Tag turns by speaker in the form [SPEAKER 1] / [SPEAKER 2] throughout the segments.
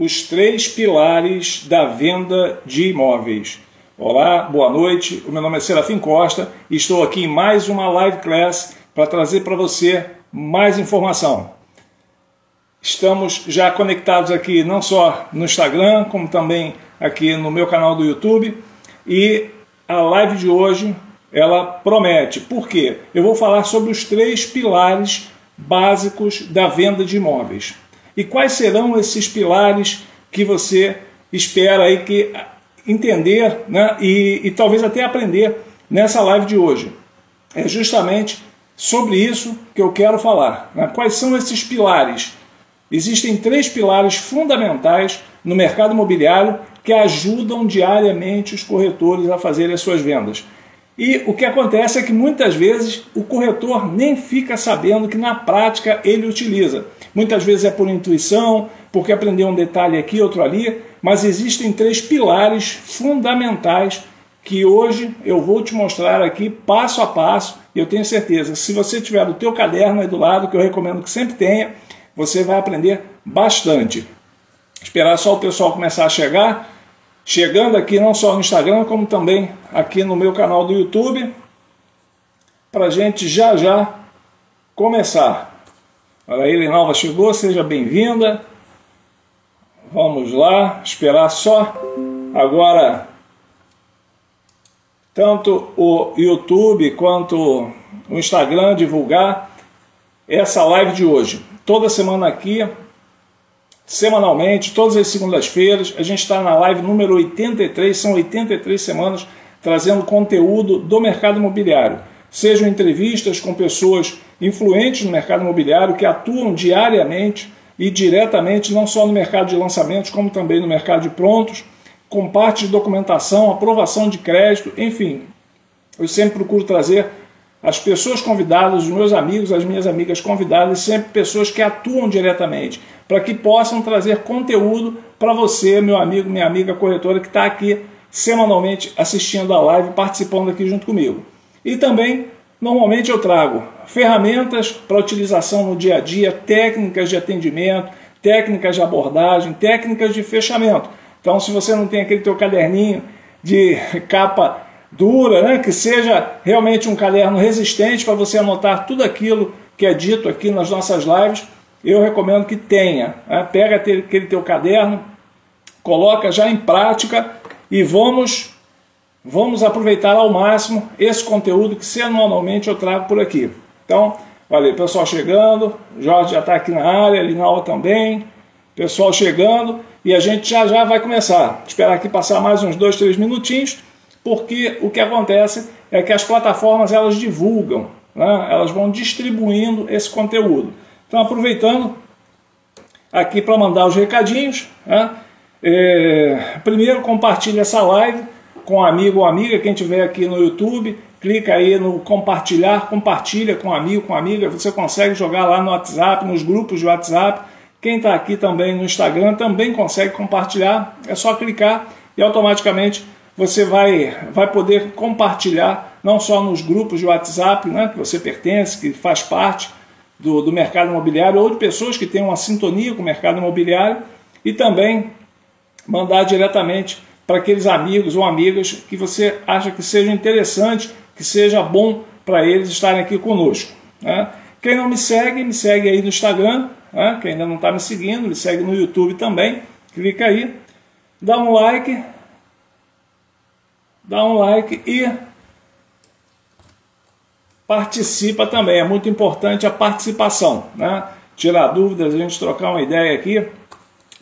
[SPEAKER 1] os três pilares da venda de imóveis. Olá, boa noite. O meu nome é Serafim Costa e estou aqui em mais uma live class para trazer para você mais informação. Estamos já conectados aqui não só no Instagram, como também aqui no meu canal do YouTube. E a live de hoje ela promete. Por quê? Eu vou falar sobre os três pilares básicos da venda de imóveis. E quais serão esses pilares que você espera aí que entender né, e, e talvez até aprender nessa live de hoje? É justamente sobre isso que eu quero falar. Né? Quais são esses pilares? Existem três pilares fundamentais no mercado imobiliário que ajudam diariamente os corretores a fazerem as suas vendas. E o que acontece é que muitas vezes o corretor nem fica sabendo que na prática ele utiliza. Muitas vezes é por intuição, porque aprendeu um detalhe aqui, outro ali, mas existem três pilares fundamentais que hoje eu vou te mostrar aqui passo a passo. E eu tenho certeza, se você tiver o teu caderno aí do lado, que eu recomendo que sempre tenha, você vai aprender bastante. Esperar só o pessoal começar a chegar chegando aqui não só no Instagram, como também aqui no meu canal do YouTube, para a gente já já começar. Olha aí, Linalva chegou, seja bem-vinda. Vamos lá, esperar só agora tanto o YouTube quanto o Instagram divulgar essa live de hoje. Toda semana aqui semanalmente, todas as segundas-feiras. A gente está na live número 83, são 83 semanas trazendo conteúdo do mercado imobiliário. Sejam entrevistas com pessoas influentes no mercado imobiliário que atuam diariamente e diretamente, não só no mercado de lançamentos, como também no mercado de prontos, com parte de documentação, aprovação de crédito, enfim. Eu sempre procuro trazer as pessoas convidadas, os meus amigos, as minhas amigas convidadas, sempre pessoas que atuam diretamente, para que possam trazer conteúdo para você, meu amigo, minha amiga corretora que está aqui semanalmente assistindo a live, participando aqui junto comigo. E também, normalmente eu trago ferramentas para utilização no dia a dia, técnicas de atendimento, técnicas de abordagem, técnicas de fechamento. Então, se você não tem aquele teu caderninho de capa dura, né? que seja realmente um caderno resistente para você anotar tudo aquilo que é dito aqui nas nossas lives, eu recomendo que tenha. Né? Pega aquele teu caderno, coloca já em prática e vamos, vamos aproveitar ao máximo esse conteúdo que semanalmente eu trago por aqui. Então, valeu, pessoal chegando, Jorge já está aqui na área, Linalva também, pessoal chegando e a gente já já vai começar. Esperar aqui passar mais uns dois, três minutinhos porque o que acontece é que as plataformas elas divulgam, né? elas vão distribuindo esse conteúdo. Então, aproveitando aqui para mandar os recadinhos, né? é, primeiro compartilhe essa live com um amigo ou amiga, quem tiver aqui no YouTube, clica aí no compartilhar, compartilha com um amigo, com amiga, você consegue jogar lá no WhatsApp, nos grupos de WhatsApp. Quem está aqui também no Instagram também consegue compartilhar, é só clicar e automaticamente você vai, vai poder compartilhar, não só nos grupos de WhatsApp né, que você pertence, que faz parte do, do mercado imobiliário, ou de pessoas que têm uma sintonia com o mercado imobiliário, e também mandar diretamente para aqueles amigos ou amigas que você acha que seja interessante, que seja bom para eles estarem aqui conosco. Né? Quem não me segue, me segue aí no Instagram. Né? Quem ainda não está me seguindo, me segue no YouTube também. Clica aí, dá um like, dá um like e participa também. É muito importante a participação, né? Tirar dúvidas, a gente trocar uma ideia aqui.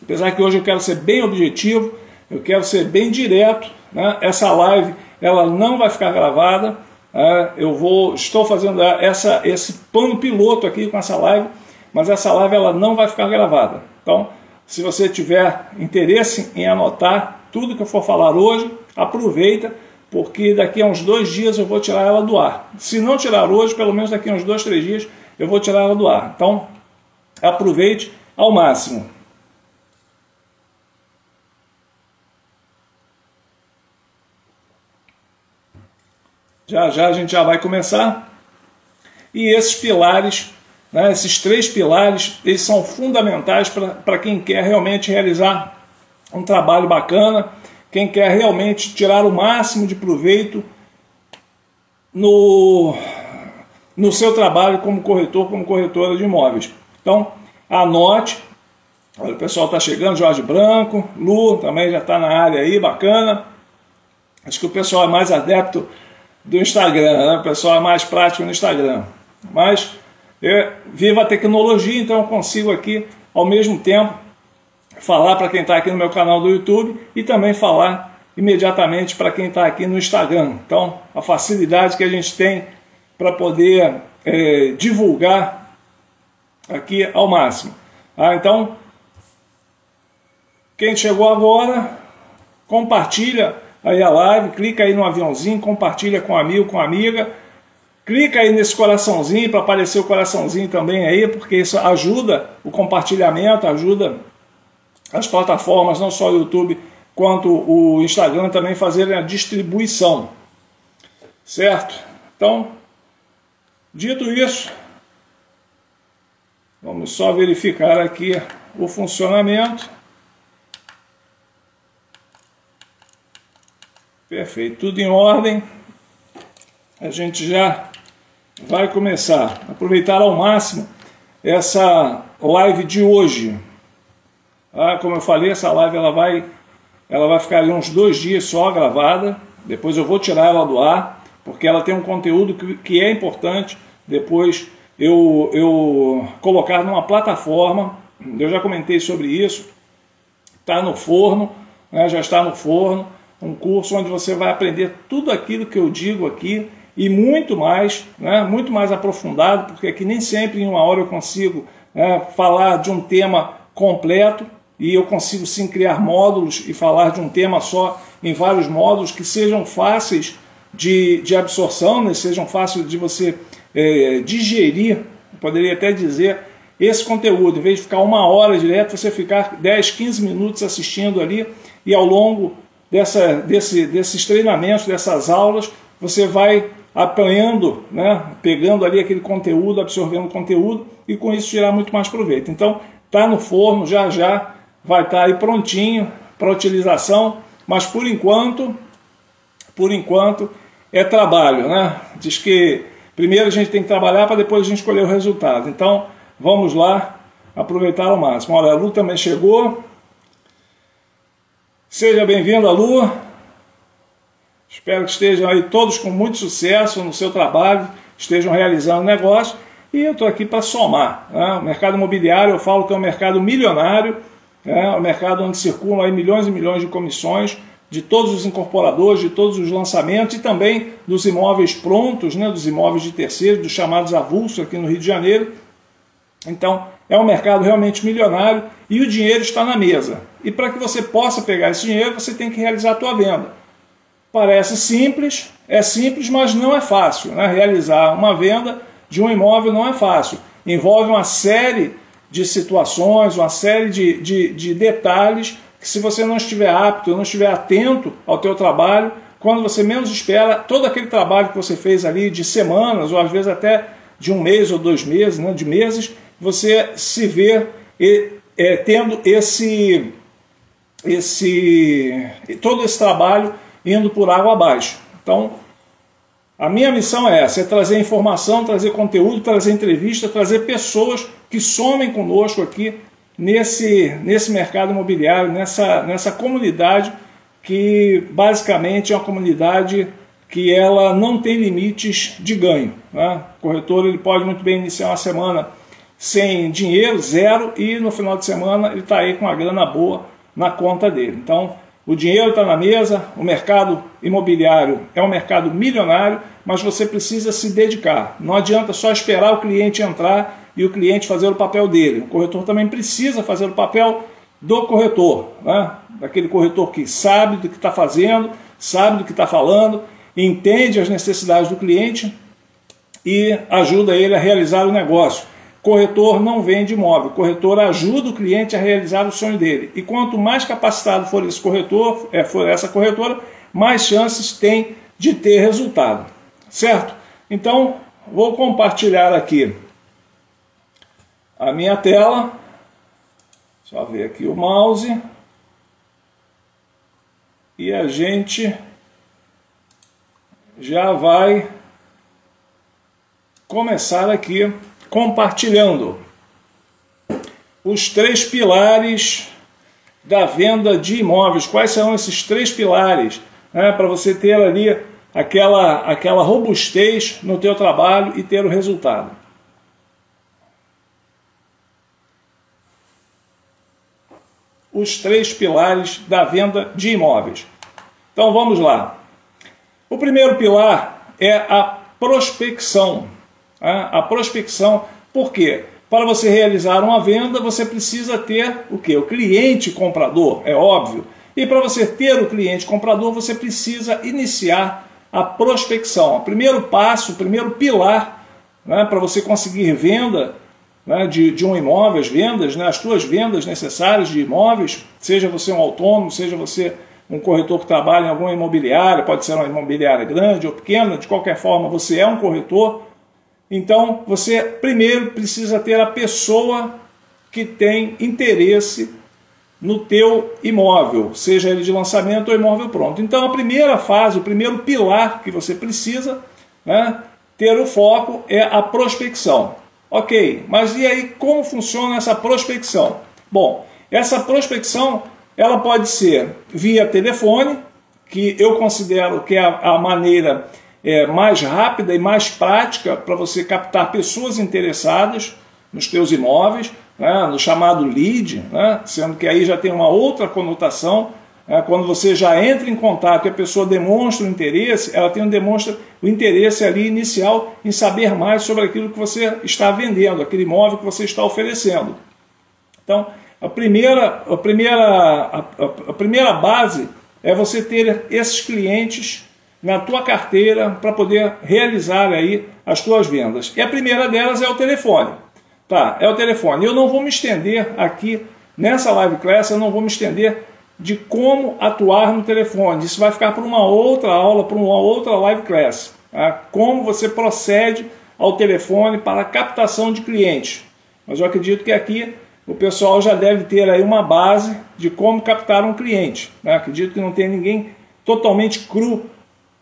[SPEAKER 1] Apesar que hoje eu quero ser bem objetivo, eu quero ser bem direto. Né? Essa live ela não vai ficar gravada. Né? Eu vou, estou fazendo essa, esse plano piloto aqui com essa live, mas essa live ela não vai ficar gravada. Então, se você tiver interesse em anotar tudo que eu for falar hoje, aproveita, porque daqui a uns dois dias eu vou tirar ela do ar. Se não tirar hoje, pelo menos daqui a uns dois, três dias eu vou tirar ela do ar. Então, aproveite ao máximo. Já já a gente já vai começar. E esses pilares Né? Esses três pilares eles são fundamentais para quem quer realmente realizar um trabalho bacana, quem quer realmente tirar o máximo de proveito no, no seu trabalho como corretor, como corretora de imóveis. Então, anote. Olha, o pessoal está chegando, Jorge Branco, Lu também já está na área aí, bacana. Acho que o pessoal é mais adepto do Instagram, né? o pessoal é mais prático no Instagram. Mas eu vivo a tecnologia, então eu consigo aqui, ao mesmo tempo, falar para quem está aqui no meu canal do YouTube e também falar imediatamente para quem está aqui no Instagram. Então, a facilidade que a gente tem para poder é, divulgar aqui ao máximo. Ah, então, quem chegou agora, compartilha aí a live, clica aí no aviãozinho, compartilha com amigo, com amiga. Clica aí nesse coraçãozinho para aparecer o coraçãozinho também aí, porque isso ajuda o compartilhamento, ajuda as plataformas, não só o YouTube, quanto o Instagram também fazerem a distribuição. Certo? Então, dito isso, vamos só verificar aqui o funcionamento. Perfeito, tudo em ordem. A gente já vai começar. Aproveitar ao máximo essa live de hoje. Ah, como eu falei, essa live ela vai, ela vai ficar ali uns dois dias só gravada. Depois eu vou tirar ela do ar, porque ela tem um conteúdo que, que é importante. Depois eu, eu colocar numa plataforma. Eu já comentei sobre isso. Está no forno, né, já está no forno. Um curso onde você vai aprender tudo aquilo que eu digo aqui e muito mais, né, muito mais aprofundado, porque aqui nem sempre em uma hora eu consigo né, falar de um tema completo e eu consigo sim criar módulos e falar de um tema só em vários módulos que sejam fáceis de, de absorção, né, sejam fáceis de você é, digerir, poderia até dizer, esse conteúdo, em vez de ficar uma hora direto, você ficar 10, 15 minutos assistindo ali e ao longo dessa, desse, desses treinamentos, dessas aulas, você vai apanhando, né, pegando ali aquele conteúdo, absorvendo conteúdo e com isso tirar muito mais proveito. Então, está no forno, já já vai estar tá aí prontinho para utilização, mas por enquanto, por enquanto é trabalho, né? Diz que primeiro a gente tem que trabalhar para depois a gente escolher o resultado. Então, vamos lá aproveitar ao máximo. Olha, a Lu também chegou. Seja bem-vindo, Lu. Espero que estejam aí todos com muito sucesso no seu trabalho, estejam realizando negócio. E eu estou aqui para somar. Né? O mercado imobiliário, eu falo que é um mercado milionário, é um mercado onde circulam aí milhões e milhões de comissões de todos os incorporadores, de todos os lançamentos e também dos imóveis prontos, né? dos imóveis de terceiros, dos chamados avulsos aqui no Rio de Janeiro. Então, é um mercado realmente milionário e o dinheiro está na mesa. E para que você possa pegar esse dinheiro, você tem que realizar a tua venda. Parece simples, é simples, mas não é fácil. Né? Realizar uma venda de um imóvel não é fácil. Envolve uma série de situações, uma série de, de, de detalhes que se você não estiver apto, não estiver atento ao teu trabalho, quando você menos espera, todo aquele trabalho que você fez ali de semanas, ou às vezes até de um mês ou dois meses, né, de meses, você se vê é, tendo esse, esse todo esse trabalho indo por água abaixo. Então, a minha missão é essa: é trazer informação, trazer conteúdo, trazer entrevista, trazer pessoas que somem conosco aqui nesse, nesse mercado imobiliário, nessa, nessa comunidade que basicamente é uma comunidade que ela não tem limites de ganho. Né? O corretor ele pode muito bem iniciar uma semana sem dinheiro, zero, e no final de semana ele está aí com uma grana boa na conta dele. Então, o dinheiro está na mesa, o mercado imobiliário é um mercado milionário, mas você precisa se dedicar. Não adianta só esperar o cliente entrar e o cliente fazer o papel dele. O corretor também precisa fazer o papel do corretor, né? daquele corretor que sabe do que está fazendo, sabe do que está falando, entende as necessidades do cliente e ajuda ele a realizar o negócio. Corretor não vende imóvel, corretor ajuda o cliente a realizar o sonho dele. E quanto mais capacitado for esse corretor, é, for essa corretora, mais chances tem de ter resultado. Certo? Então, vou compartilhar aqui a minha tela. Só ver aqui o mouse. E a gente já vai começar aqui compartilhando os três pilares da venda de imóveis. Quais são esses três pilares? Né, Para você ter ali aquela, aquela robustez no teu trabalho e ter o resultado. Os três pilares da venda de imóveis. Então vamos lá. O primeiro pilar é a prospecção. Né? A prospecção, por quê? Para você realizar uma venda, você precisa ter o que? O cliente comprador, é óbvio. E para você ter o cliente comprador, você precisa iniciar a prospecção. O primeiro passo, o primeiro pilar né, para você conseguir venda né, de, de um imóvel, as vendas, né, as suas vendas necessárias de imóveis, seja você um autônomo, seja você um corretor que trabalha em alguma imobiliária, pode ser uma imobiliária grande ou pequena, de qualquer forma você é um corretor. Então você primeiro precisa ter a pessoa que tem interesse no teu imóvel, seja ele de lançamento ou imóvel pronto. Então a primeira fase, o primeiro pilar que você precisa né, ter o foco é a prospecção. Ok, mas e aí como funciona essa prospecção? Bom, essa prospecção ela pode ser via telefone, que eu considero que é a, a maneira é, mais rápida e mais prática para você captar pessoas interessadas nos teus imóveis, né, no chamado lead, né, sendo que aí já tem uma outra conotação. Né, quando você já entra em contato e a pessoa demonstra o interesse, ela tem um, demonstra o interesse ali inicial em saber mais sobre aquilo que você está vendendo, aquele imóvel que você está oferecendo. Então, a primeira, a primeira, a, a, a primeira base é você ter esses clientes na tua carteira para poder realizar aí as tuas vendas. E a primeira delas é o telefone. Tá, é o telefone. Eu não vou me estender aqui nessa live class, eu não vou me estender de como atuar no telefone. Isso vai ficar para uma outra aula, para uma outra live class. Tá? Como você procede ao telefone para captação de clientes. Mas eu acredito que aqui o pessoal já deve ter aí uma base de como captar um cliente. Né? Acredito que não tem ninguém totalmente cru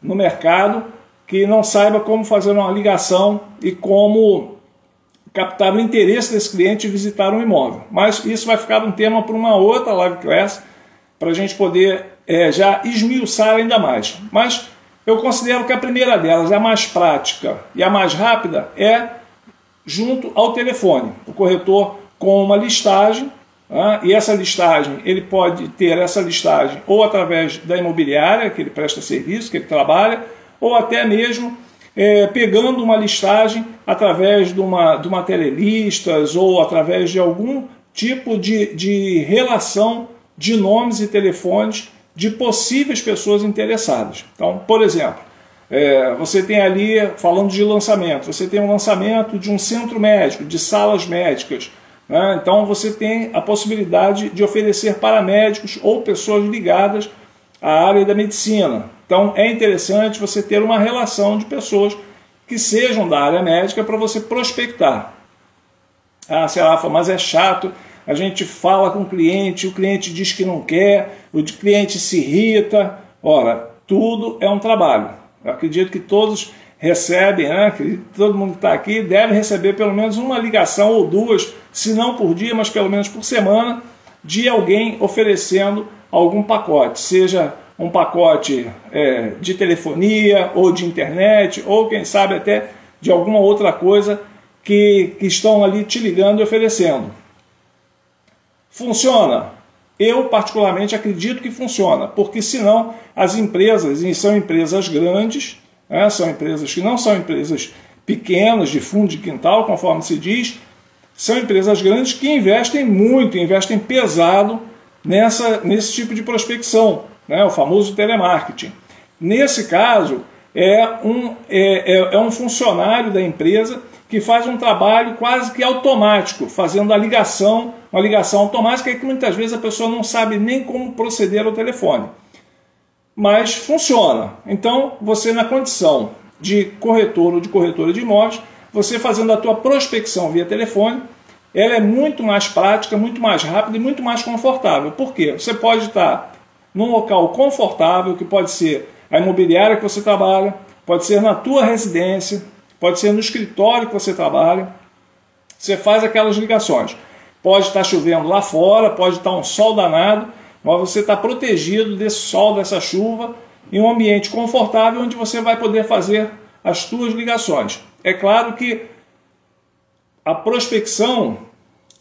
[SPEAKER 1] no mercado que não saiba como fazer uma ligação e como captar o interesse desse cliente e visitar um imóvel. Mas isso vai ficar um tema para uma outra live class para a gente poder é, já esmiuçar ainda mais. Mas eu considero que a primeira delas, a mais prática e a mais rápida, é junto ao telefone. O corretor com uma listagem, né? e essa listagem, ele pode ter essa listagem ou através da imobiliária, que ele presta serviço, que ele trabalha, ou até mesmo é, pegando uma listagem através de uma, de uma telelistas ou através de algum tipo de, de relação de nomes e telefones de possíveis pessoas interessadas. Então, por exemplo, é, você tem ali, falando de lançamento, você tem um lançamento de um centro médico, de salas médicas, né? Então você tem a possibilidade de oferecer paramédicos ou pessoas ligadas à área da medicina. Então é interessante você ter uma relação de pessoas que sejam da área médica para você prospectar. Ah, lá, mas é chato, a gente fala com o cliente, o cliente diz que não quer, o cliente se irrita. Ora, tudo é um trabalho. Eu acredito que todos recebem, né, todo mundo que está aqui deve receber pelo menos uma ligação ou duas, se não por dia, mas pelo menos por semana, de alguém oferecendo algum pacote, seja um pacote é, de telefonia ou de internet, ou quem sabe até de alguma outra coisa que, que estão ali te ligando e oferecendo. Funciona? Eu, particularmente, acredito que funciona, porque senão as empresas, e são empresas grandes, né? São empresas que não são empresas pequenas, de fundo de quintal, conforme se diz, são empresas grandes que investem muito, investem pesado nessa, nesse tipo de prospecção, né? o famoso telemarketing. Nesse caso, é um, é, é, é um funcionário da empresa que faz um trabalho quase que automático, fazendo a ligação, uma ligação automática que muitas vezes a pessoa não sabe nem como proceder ao telefone mas funciona. Então, você na condição de corretor ou de corretora de imóveis, você fazendo a tua prospecção via telefone, ela é muito mais prática, muito mais rápida e muito mais confortável. Por quê? Você pode estar num local confortável, que pode ser a imobiliária que você trabalha, pode ser na tua residência, pode ser no escritório que você trabalha. Você faz aquelas ligações. Pode estar chovendo lá fora, pode estar um sol danado, mas você está protegido desse sol, dessa chuva, em um ambiente confortável onde você vai poder fazer as suas ligações. É claro que a prospecção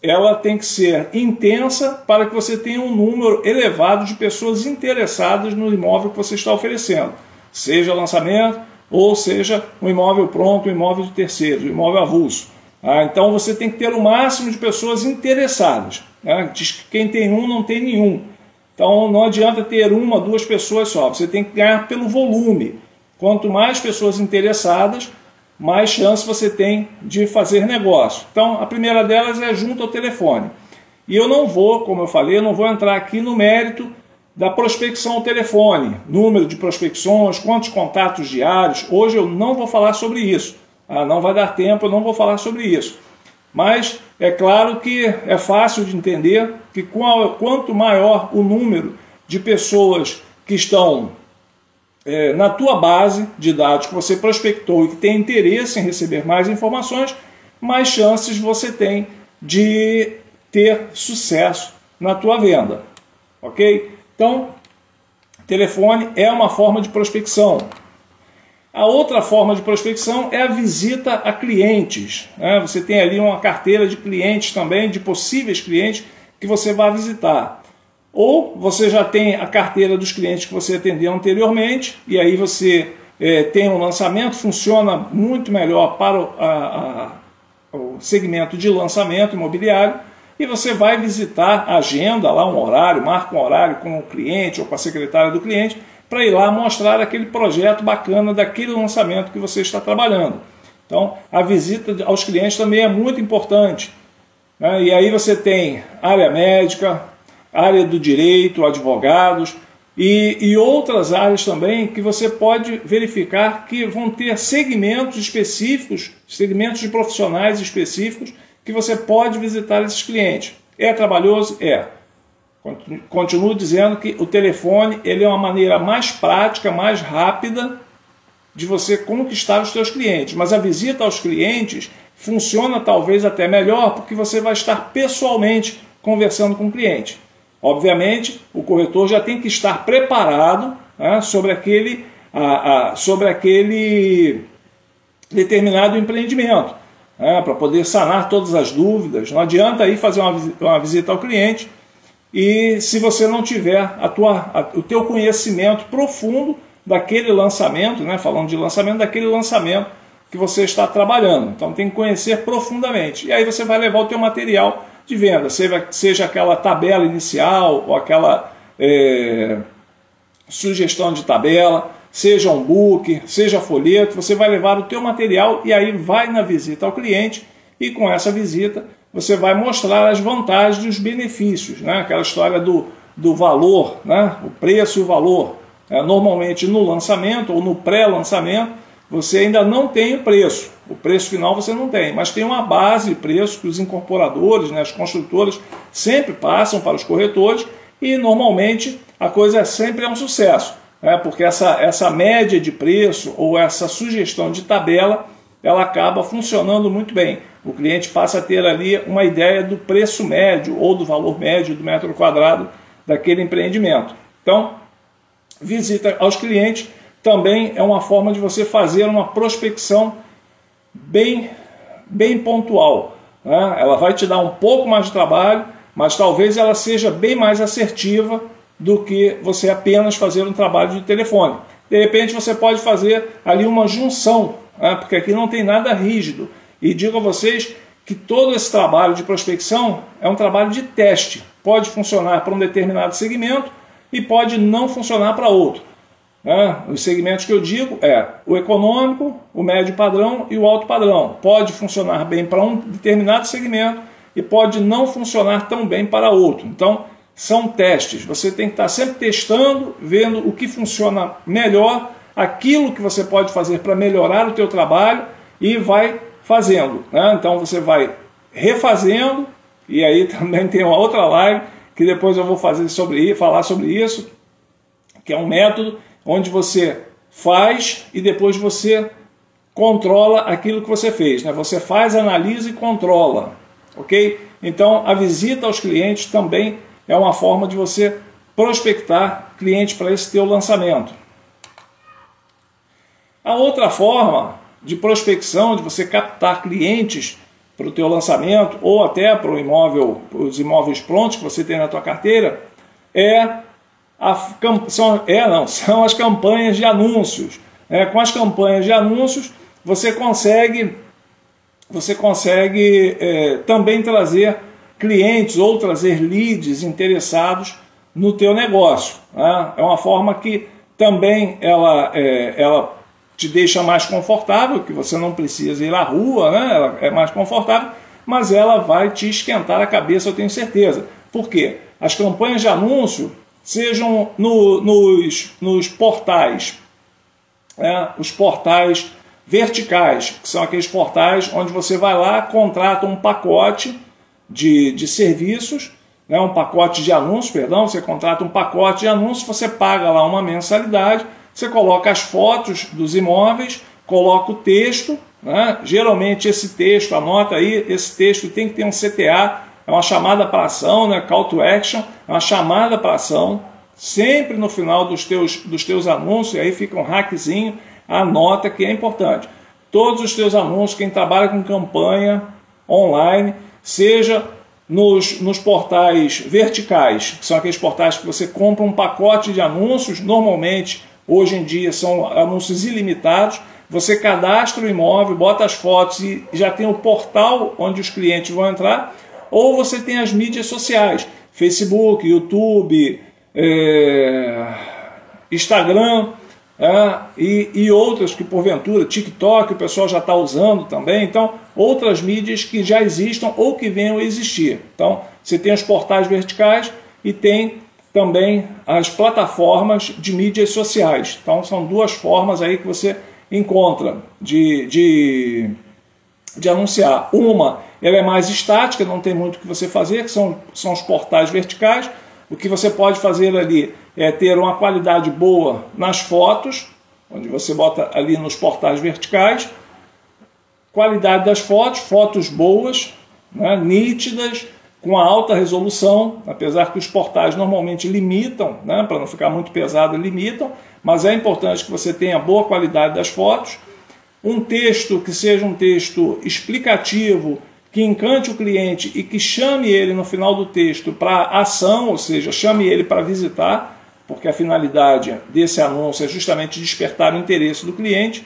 [SPEAKER 1] ela tem que ser intensa para que você tenha um número elevado de pessoas interessadas no imóvel que você está oferecendo, seja lançamento ou seja um imóvel pronto, um imóvel de terceiros, um imóvel avulso. Ah, então você tem que ter o máximo de pessoas interessadas. Né? Diz que quem tem um não tem nenhum. Então não adianta ter uma, duas pessoas só. Você tem que ganhar pelo volume. Quanto mais pessoas interessadas, mais chance você tem de fazer negócio. Então, a primeira delas é junto ao telefone. E eu não vou, como eu falei, eu não vou entrar aqui no mérito da prospecção ao telefone, número de prospecções, quantos contatos diários. Hoje eu não vou falar sobre isso. Ah, não vai dar tempo, eu não vou falar sobre isso. Mas é claro que é fácil de entender que quanto maior o número de pessoas que estão é, na tua base de dados que você prospectou e que tem interesse em receber mais informações, mais chances você tem de ter sucesso na tua venda. Ok? Então, telefone é uma forma de prospecção. A outra forma de prospecção é a visita a clientes. Né? Você tem ali uma carteira de clientes também, de possíveis clientes que você vai visitar. Ou você já tem a carteira dos clientes que você atendeu anteriormente, e aí você é, tem um lançamento, funciona muito melhor para o, a, a, o segmento de lançamento imobiliário, e você vai visitar a agenda, lá um horário, marca um horário com o cliente ou com a secretária do cliente, para ir lá mostrar aquele projeto bacana daquele lançamento que você está trabalhando. Então, a visita aos clientes também é muito importante. Né? E aí você tem área médica, área do direito, advogados e, e outras áreas também que você pode verificar que vão ter segmentos específicos, segmentos de profissionais específicos que você pode visitar esses clientes. É trabalhoso? É. Continuo dizendo que o telefone ele é uma maneira mais prática, mais rápida de você conquistar os seus clientes. Mas a visita aos clientes funciona talvez até melhor porque você vai estar pessoalmente conversando com o cliente. Obviamente, o corretor já tem que estar preparado né, sobre, aquele, a, a, sobre aquele determinado empreendimento, né, para poder sanar todas as dúvidas. Não adianta aí fazer uma, uma visita ao cliente e se você não tiver a tua, a, o teu conhecimento profundo daquele lançamento, né, falando de lançamento, daquele lançamento que você está trabalhando. Então tem que conhecer profundamente. E aí você vai levar o teu material de venda, seja, seja aquela tabela inicial ou aquela é, sugestão de tabela, seja um book, seja folheto, você vai levar o teu material e aí vai na visita ao cliente e com essa visita você vai mostrar as vantagens e os benefícios, né? aquela história do, do valor, né? o preço e o valor. É, normalmente no lançamento ou no pré-lançamento você ainda não tem o preço. O preço final você não tem, mas tem uma base de preço que os incorporadores, né, as construtoras, sempre passam para os corretores e normalmente a coisa sempre é um sucesso, né, porque essa, essa média de preço ou essa sugestão de tabela ela acaba funcionando muito bem. O cliente passa a ter ali uma ideia do preço médio ou do valor médio do metro quadrado daquele empreendimento. Então, visita aos clientes também é uma forma de você fazer uma prospecção bem, bem pontual. Né? Ela vai te dar um pouco mais de trabalho, mas talvez ela seja bem mais assertiva do que você apenas fazer um trabalho de telefone. De repente você pode fazer ali uma junção, né? porque aqui não tem nada rígido. E digo a vocês que todo esse trabalho de prospecção é um trabalho de teste. Pode funcionar para um determinado segmento e pode não funcionar para outro. Né? Os segmentos que eu digo é o econômico, o médio padrão e o alto padrão. Pode funcionar bem para um determinado segmento e pode não funcionar tão bem para outro. Então, são testes. Você tem que estar sempre testando, vendo o que funciona melhor, aquilo que você pode fazer para melhorar o teu trabalho e vai fazendo. Né? Então, você vai refazendo, e aí também tem uma outra live que depois eu vou fazer sobre falar sobre isso, que é um método onde você faz e depois você controla aquilo que você fez. Né? Você faz, analisa e controla. Ok? Então a visita aos clientes também é uma forma de você prospectar clientes para esse teu lançamento. A outra forma de prospecção, de você captar clientes para o teu lançamento ou até para o imóvel, os imóveis prontos que você tem na tua carteira, é, a, são, é não, são as campanhas de anúncios. É, com as campanhas de anúncios você consegue você consegue é, também trazer clientes ou trazer leads interessados no teu negócio. Né? É uma forma que também ela, é, ela te deixa mais confortável, que você não precisa ir à rua, né? ela é mais confortável, mas ela vai te esquentar a cabeça, eu tenho certeza. Por quê? As campanhas de anúncio, sejam no, nos, nos portais, né? os portais verticais, que são aqueles portais onde você vai lá, contrata um pacote de, de serviços, né? um pacote de anúncios, perdão, você contrata um pacote de anúncios, você paga lá uma mensalidade, você coloca as fotos dos imóveis, coloca o texto, né? geralmente esse texto, anota aí, esse texto tem que ter um CTA, é uma chamada para ação, né? call to action, é uma chamada para ação, sempre no final dos teus, dos teus anúncios, aí fica um hackzinho, anota que é importante. Todos os teus anúncios, quem trabalha com campanha online, seja nos, nos portais verticais, que são aqueles portais que você compra um pacote de anúncios, normalmente Hoje em dia são anúncios ilimitados. Você cadastra o imóvel, bota as fotos e já tem o portal onde os clientes vão entrar. Ou você tem as mídias sociais, Facebook, YouTube, é, Instagram é, e, e, outras que porventura, TikTok, o pessoal já está usando também. Então, outras mídias que já existam ou que venham a existir. Então, você tem os portais verticais e tem também as plataformas de mídias sociais. Então são duas formas aí que você encontra de, de, de anunciar. Uma, ela é mais estática, não tem muito o que você fazer, que são, são os portais verticais. O que você pode fazer ali é ter uma qualidade boa nas fotos, onde você bota ali nos portais verticais, qualidade das fotos, fotos boas, né, nítidas, com alta resolução, apesar que os portais normalmente limitam, né, para não ficar muito pesado, limitam, mas é importante que você tenha boa qualidade das fotos, um texto que seja um texto explicativo, que encante o cliente e que chame ele no final do texto para ação, ou seja, chame ele para visitar, porque a finalidade desse anúncio é justamente despertar o interesse do cliente,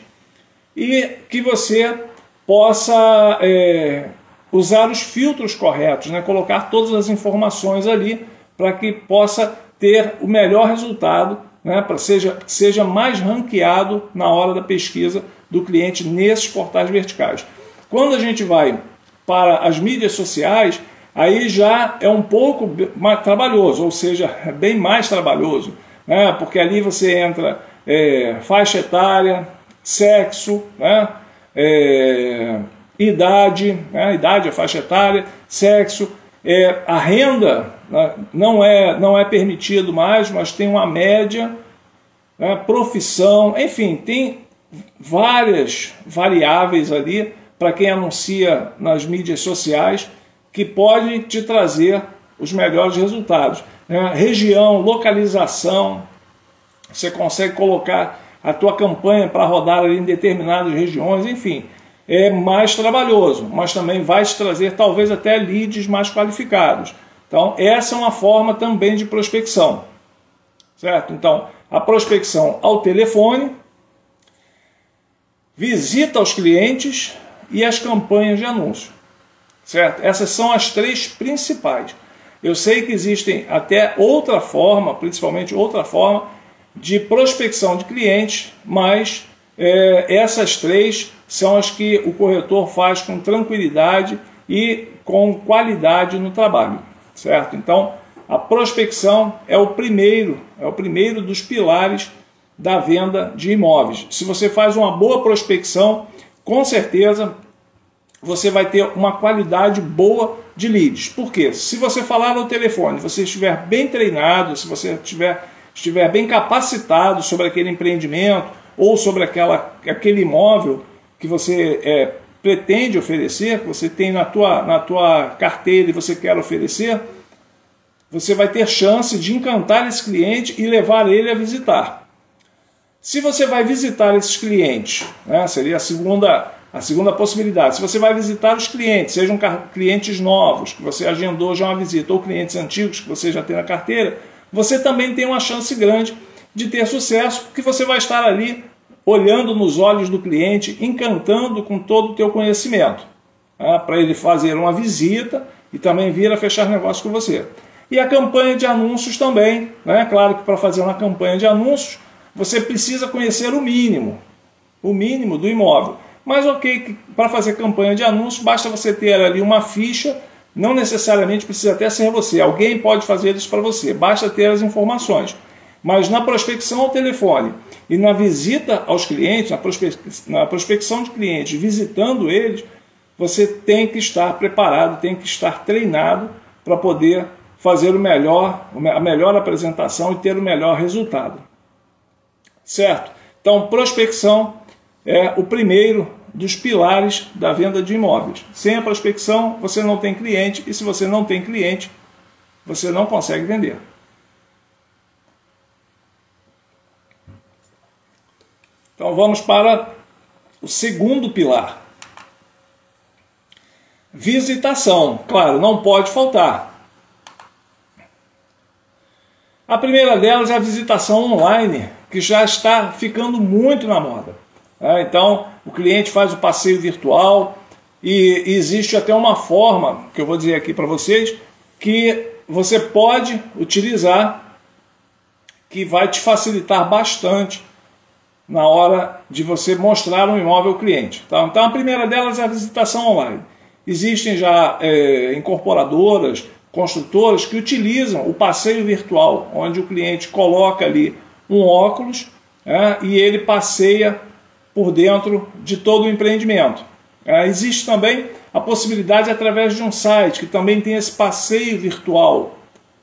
[SPEAKER 1] e que você possa é, usar os filtros corretos, né? colocar todas as informações ali para que possa ter o melhor resultado, né? para seja seja mais ranqueado na hora da pesquisa do cliente nesses portais verticais. Quando a gente vai para as mídias sociais, aí já é um pouco mais trabalhoso, ou seja, é bem mais trabalhoso, né? porque ali você entra é, faixa etária, sexo, né? É, idade, né, idade, a faixa etária, sexo, é, a renda né, não, é, não é permitido mais, mas tem uma média, né, profissão, enfim, tem várias variáveis ali para quem anuncia nas mídias sociais que pode te trazer os melhores resultados. Né? Região, localização, você consegue colocar a tua campanha para rodar em determinadas regiões, enfim é mais trabalhoso, mas também vai te trazer talvez até leads mais qualificados. Então, essa é uma forma também de prospecção. Certo? Então, a prospecção ao telefone, visita aos clientes e as campanhas de anúncio. Certo? Essas são as três principais. Eu sei que existem até outra forma, principalmente outra forma, de prospecção de clientes, mas é, essas três são as que o corretor faz com tranquilidade e com qualidade no trabalho, certo? Então, a prospecção é o primeiro, é o primeiro dos pilares da venda de imóveis. Se você faz uma boa prospecção, com certeza você vai ter uma qualidade boa de leads. Por quê? Se você falar no telefone, você estiver bem treinado, se você estiver, estiver bem capacitado sobre aquele empreendimento ou sobre aquela, aquele imóvel que você é, pretende oferecer, que você tem na tua, na tua carteira e você quer oferecer, você vai ter chance de encantar esse cliente e levar ele a visitar. Se você vai visitar esses clientes, né, seria a segunda a segunda possibilidade, se você vai visitar os clientes, sejam clientes novos, que você agendou já uma visita, ou clientes antigos que você já tem na carteira, você também tem uma chance grande de ter sucesso, porque você vai estar ali olhando nos olhos do cliente, encantando com todo o teu conhecimento, né, para ele fazer uma visita e também vir a fechar negócio com você. E a campanha de anúncios também, né? claro que para fazer uma campanha de anúncios, você precisa conhecer o mínimo, o mínimo do imóvel. Mas ok, para fazer campanha de anúncio, basta você ter ali uma ficha, não necessariamente precisa até ser você, alguém pode fazer isso para você, basta ter as informações. Mas na prospecção ao telefone e na visita aos clientes, na prospecção de clientes, visitando eles, você tem que estar preparado, tem que estar treinado para poder fazer o melhor, a melhor apresentação e ter o melhor resultado. Certo? Então, prospecção é o primeiro dos pilares da venda de imóveis. Sem a prospecção, você não tem cliente, e se você não tem cliente, você não consegue vender. Então vamos para o segundo pilar. Visitação. Claro, não pode faltar. A primeira delas é a visitação online, que já está ficando muito na moda. É, então, o cliente faz o passeio virtual e existe até uma forma, que eu vou dizer aqui para vocês, que você pode utilizar que vai te facilitar bastante na hora de você mostrar um imóvel ao cliente. Tá? Então, a primeira delas é a visitação online. Existem já é, incorporadoras, construtoras que utilizam o passeio virtual, onde o cliente coloca ali um óculos é, e ele passeia por dentro de todo o empreendimento. É, existe também a possibilidade através de um site que também tem esse passeio virtual,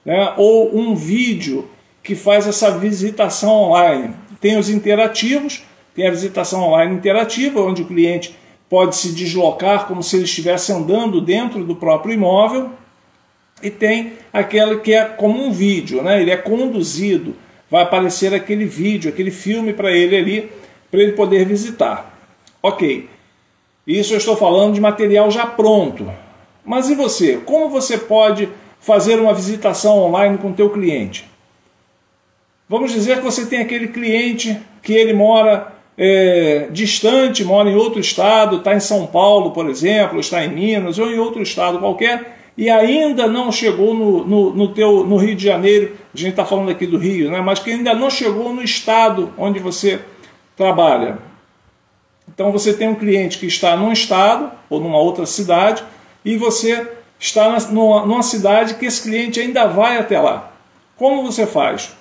[SPEAKER 1] né, ou um vídeo que faz essa visitação online. Tem os interativos, tem a visitação online interativa, onde o cliente pode se deslocar como se ele estivesse andando dentro do próprio imóvel, e tem aquela que é como um vídeo, né? ele é conduzido, vai aparecer aquele vídeo, aquele filme para ele ali para ele poder visitar. Ok, isso eu estou falando de material já pronto. Mas e você? Como você pode fazer uma visitação online com o teu cliente? Vamos dizer que você tem aquele cliente que ele mora é, distante, mora em outro estado, está em São Paulo, por exemplo, está em Minas ou em outro estado qualquer, e ainda não chegou no, no, no, teu, no Rio de Janeiro, a gente está falando aqui do Rio, né? mas que ainda não chegou no estado onde você trabalha. Então você tem um cliente que está num estado ou numa outra cidade e você está numa, numa cidade que esse cliente ainda vai até lá. Como você faz?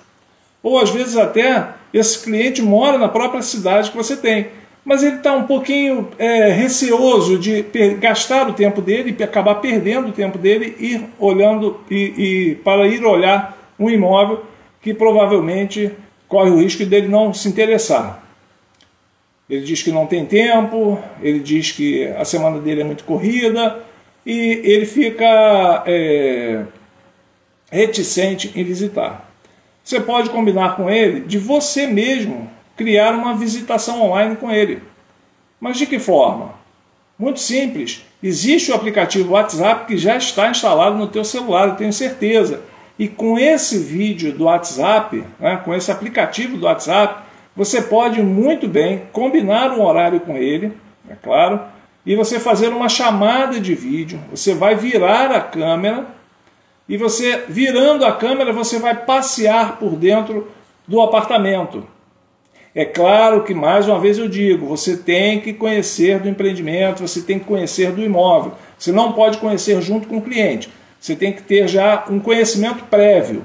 [SPEAKER 1] Ou às vezes até esse cliente mora na própria cidade que você tem, mas ele está um pouquinho é, receoso de gastar o tempo dele e acabar perdendo o tempo dele ir olhando e, e para ir olhar um imóvel que provavelmente corre o risco dele não se interessar. Ele diz que não tem tempo, ele diz que a semana dele é muito corrida e ele fica é, reticente em visitar. Você pode combinar com ele de você mesmo criar uma visitação online com ele. Mas de que forma? Muito simples. Existe o aplicativo WhatsApp que já está instalado no teu celular, eu tenho certeza. E com esse vídeo do WhatsApp, né, com esse aplicativo do WhatsApp, você pode muito bem combinar um horário com ele, é claro, e você fazer uma chamada de vídeo. Você vai virar a câmera e você, virando a câmera, você vai passear por dentro do apartamento. É claro que, mais uma vez eu digo, você tem que conhecer do empreendimento, você tem que conhecer do imóvel. Você não pode conhecer junto com o cliente. Você tem que ter já um conhecimento prévio.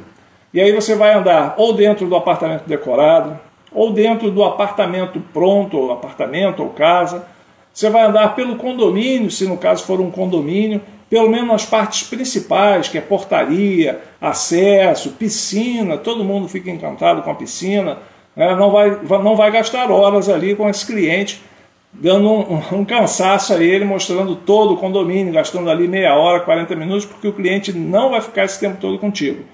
[SPEAKER 1] E aí você vai andar ou dentro do apartamento decorado, ou dentro do apartamento pronto, ou apartamento ou casa, você vai andar pelo condomínio, se no caso for um condomínio, pelo menos nas partes principais, que é portaria, acesso, piscina, todo mundo fica encantado com a piscina, né? não, vai, não vai gastar horas ali com esse cliente, dando um, um, cansaço a ele, mostrando todo o condomínio, gastando ali meia hora, 40 minutos, porque o cliente não vai ficar esse tempo todo contigo.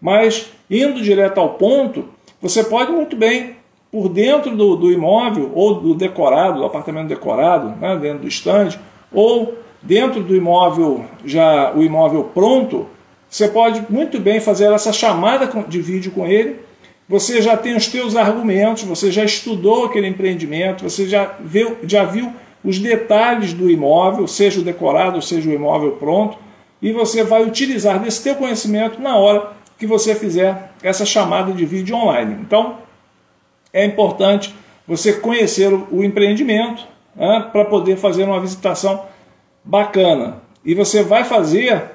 [SPEAKER 1] Mas, indo direto ao ponto, você pode muito bem por dentro do, do imóvel, ou do decorado, do apartamento decorado, né, dentro do estande, ou dentro do imóvel, já o imóvel pronto, você pode muito bem fazer essa chamada de vídeo com ele. Você já tem os teus argumentos, você já estudou aquele empreendimento, você já viu, já viu os detalhes do imóvel, seja o decorado, seja o imóvel pronto, e você vai utilizar desse teu conhecimento na hora que você fizer essa chamada de vídeo online. Então, é importante você conhecer o empreendimento né, para poder fazer uma visitação bacana. E você vai fazer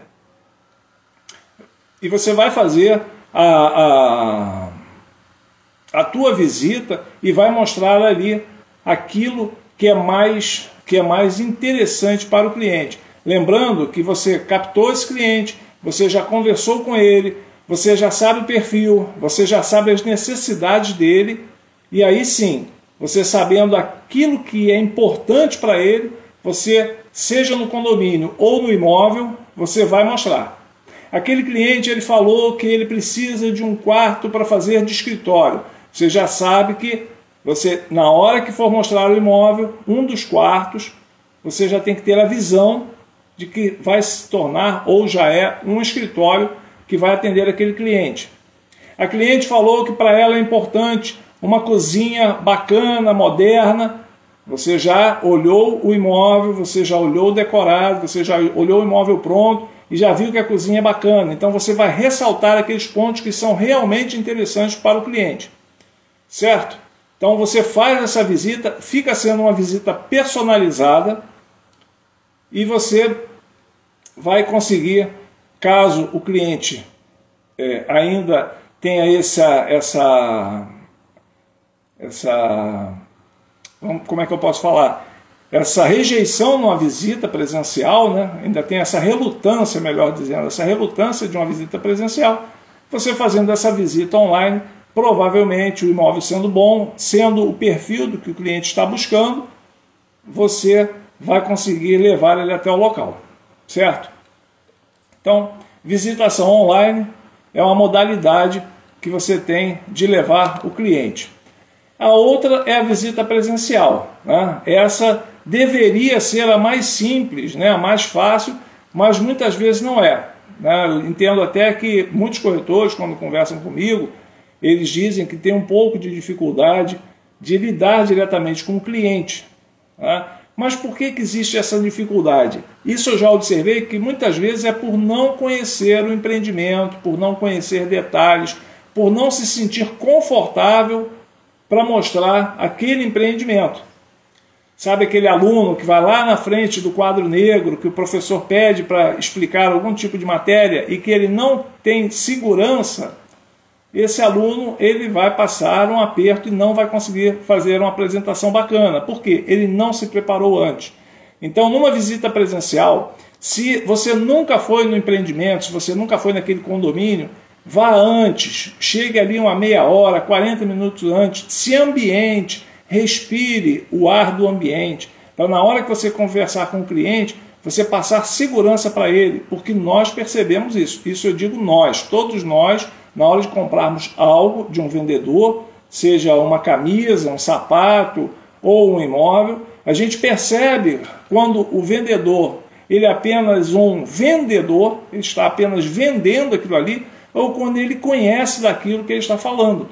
[SPEAKER 1] e você vai fazer a, a, a tua visita e vai mostrar ali aquilo que é mais que é mais interessante para o cliente. Lembrando que você captou esse cliente, você já conversou com ele, você já sabe o perfil, você já sabe as necessidades dele e aí sim, você sabendo aquilo que é importante para ele, você, seja no condomínio ou no imóvel, você vai mostrar. Aquele cliente ele falou que ele precisa de um quarto para fazer de escritório. Você já sabe que você, na hora que for mostrar o imóvel, um dos quartos, você já tem que ter a visão de que vai se tornar ou já é um escritório que vai atender aquele cliente. A cliente falou que para ela é importante uma cozinha bacana, moderna. Você já olhou o imóvel, você já olhou o decorado, você já olhou o imóvel pronto e já viu que a cozinha é bacana. Então você vai ressaltar aqueles pontos que são realmente interessantes para o cliente. Certo? Então você faz essa visita, fica sendo uma visita personalizada e você vai conseguir, caso o cliente é, ainda tenha essa, essa essa como é que eu posso falar? Essa rejeição numa visita presencial, né? ainda tem essa relutância, melhor dizendo, essa relutância de uma visita presencial. Você fazendo essa visita online, provavelmente o imóvel sendo bom, sendo o perfil do que o cliente está buscando, você vai conseguir levar ele até o local, certo? Então, visitação online é uma modalidade que você tem de levar o cliente. A outra é a visita presencial. Né? Essa deveria ser a mais simples, né? a mais fácil, mas muitas vezes não é. Né? Entendo até que muitos corretores, quando conversam comigo, eles dizem que tem um pouco de dificuldade de lidar diretamente com o cliente. Né? Mas por que, que existe essa dificuldade? Isso eu já observei que muitas vezes é por não conhecer o empreendimento, por não conhecer detalhes, por não se sentir confortável para mostrar aquele empreendimento. Sabe aquele aluno que vai lá na frente do quadro negro, que o professor pede para explicar algum tipo de matéria e que ele não tem segurança, esse aluno ele vai passar um aperto e não vai conseguir fazer uma apresentação bacana. Por quê? Ele não se preparou antes. Então, numa visita presencial, se você nunca foi no empreendimento, se você nunca foi naquele condomínio, Vá antes, chegue ali uma meia hora, 40 minutos antes, se ambiente, respire o ar do ambiente, para na hora que você conversar com o cliente, você passar segurança para ele, porque nós percebemos isso. Isso eu digo nós, todos nós, na hora de comprarmos algo de um vendedor, seja uma camisa, um sapato ou um imóvel, a gente percebe quando o vendedor ele é apenas um vendedor, ele está apenas vendendo aquilo ali, ou quando ele conhece daquilo que ele está falando.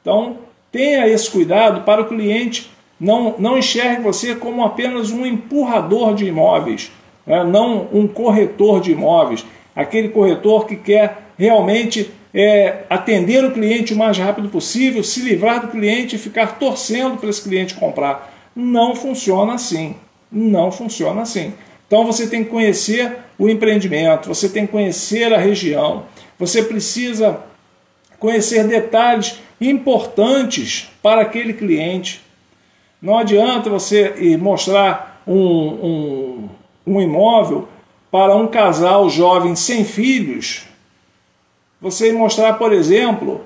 [SPEAKER 1] Então, tenha esse cuidado para o cliente não, não enxergue você como apenas um empurrador de imóveis, né? não um corretor de imóveis, aquele corretor que quer realmente é, atender o cliente o mais rápido possível, se livrar do cliente e ficar torcendo para esse cliente comprar. Não funciona assim. Não funciona assim. Então você tem que conhecer o empreendimento, você tem que conhecer a região, você precisa conhecer detalhes importantes para aquele cliente. Não adianta você mostrar um, um, um imóvel para um casal jovem sem filhos. Você mostrar, por exemplo,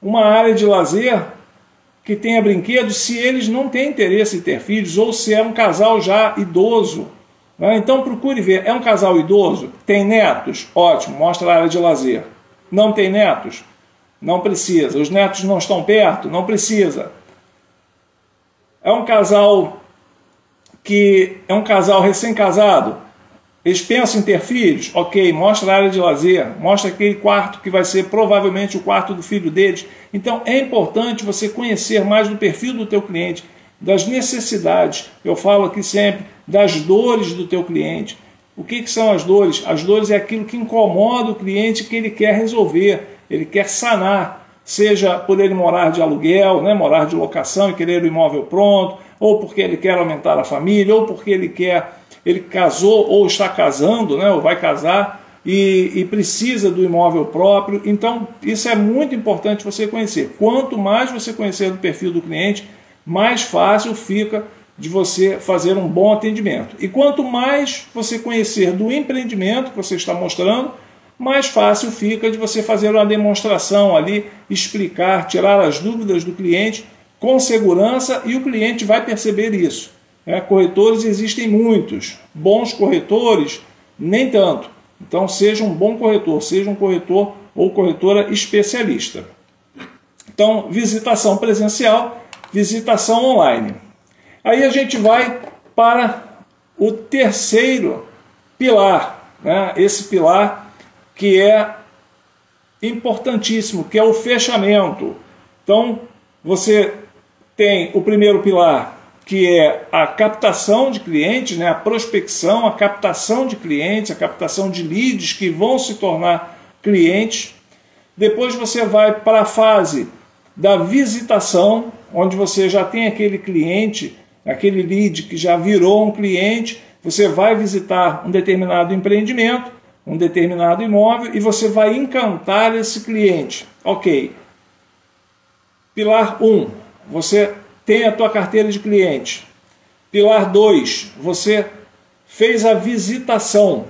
[SPEAKER 1] uma área de lazer que tenha brinquedos se eles não têm interesse em ter filhos ou se é um casal já idoso. Né? Então procure ver, é um casal idoso? Tem netos? Ótimo, mostra a área de lazer. Não tem netos? Não precisa. Os netos não estão perto? Não precisa. É um casal que é um casal recém-casado? Eles pensam em ter filhos? Ok, mostra a área de lazer, mostra aquele quarto que vai ser provavelmente o quarto do filho deles. Então é importante você conhecer mais do perfil do teu cliente, das necessidades. Eu falo aqui sempre das dores do teu cliente. O que, que são as dores? As dores é aquilo que incomoda o cliente que ele quer resolver, ele quer sanar, seja por ele morar de aluguel, né, morar de locação e querer o imóvel pronto, ou porque ele quer aumentar a família, ou porque ele quer, ele casou ou está casando, né, ou vai casar e, e precisa do imóvel próprio. Então, isso é muito importante você conhecer. Quanto mais você conhecer do perfil do cliente, mais fácil fica de você fazer um bom atendimento. E quanto mais você conhecer do empreendimento que você está mostrando, mais fácil fica de você fazer uma demonstração ali, explicar, tirar as dúvidas do cliente com segurança e o cliente vai perceber isso. É, corretores existem muitos, bons corretores, nem tanto. Então, seja um bom corretor, seja um corretor ou corretora especialista. Então, visitação presencial, visitação online. Aí a gente vai para o terceiro pilar, né? esse pilar que é importantíssimo, que é o fechamento. Então, você tem o primeiro pilar, que é a captação de clientes, né? a prospecção, a captação de clientes, a captação de leads que vão se tornar clientes. Depois você vai para a fase da visitação, onde você já tem aquele cliente aquele lead que já virou um cliente, você vai visitar um determinado empreendimento, um determinado imóvel e você vai encantar esse cliente. Ok. Pilar 1, um, você tem a tua carteira de cliente. Pilar 2, você fez a visitação.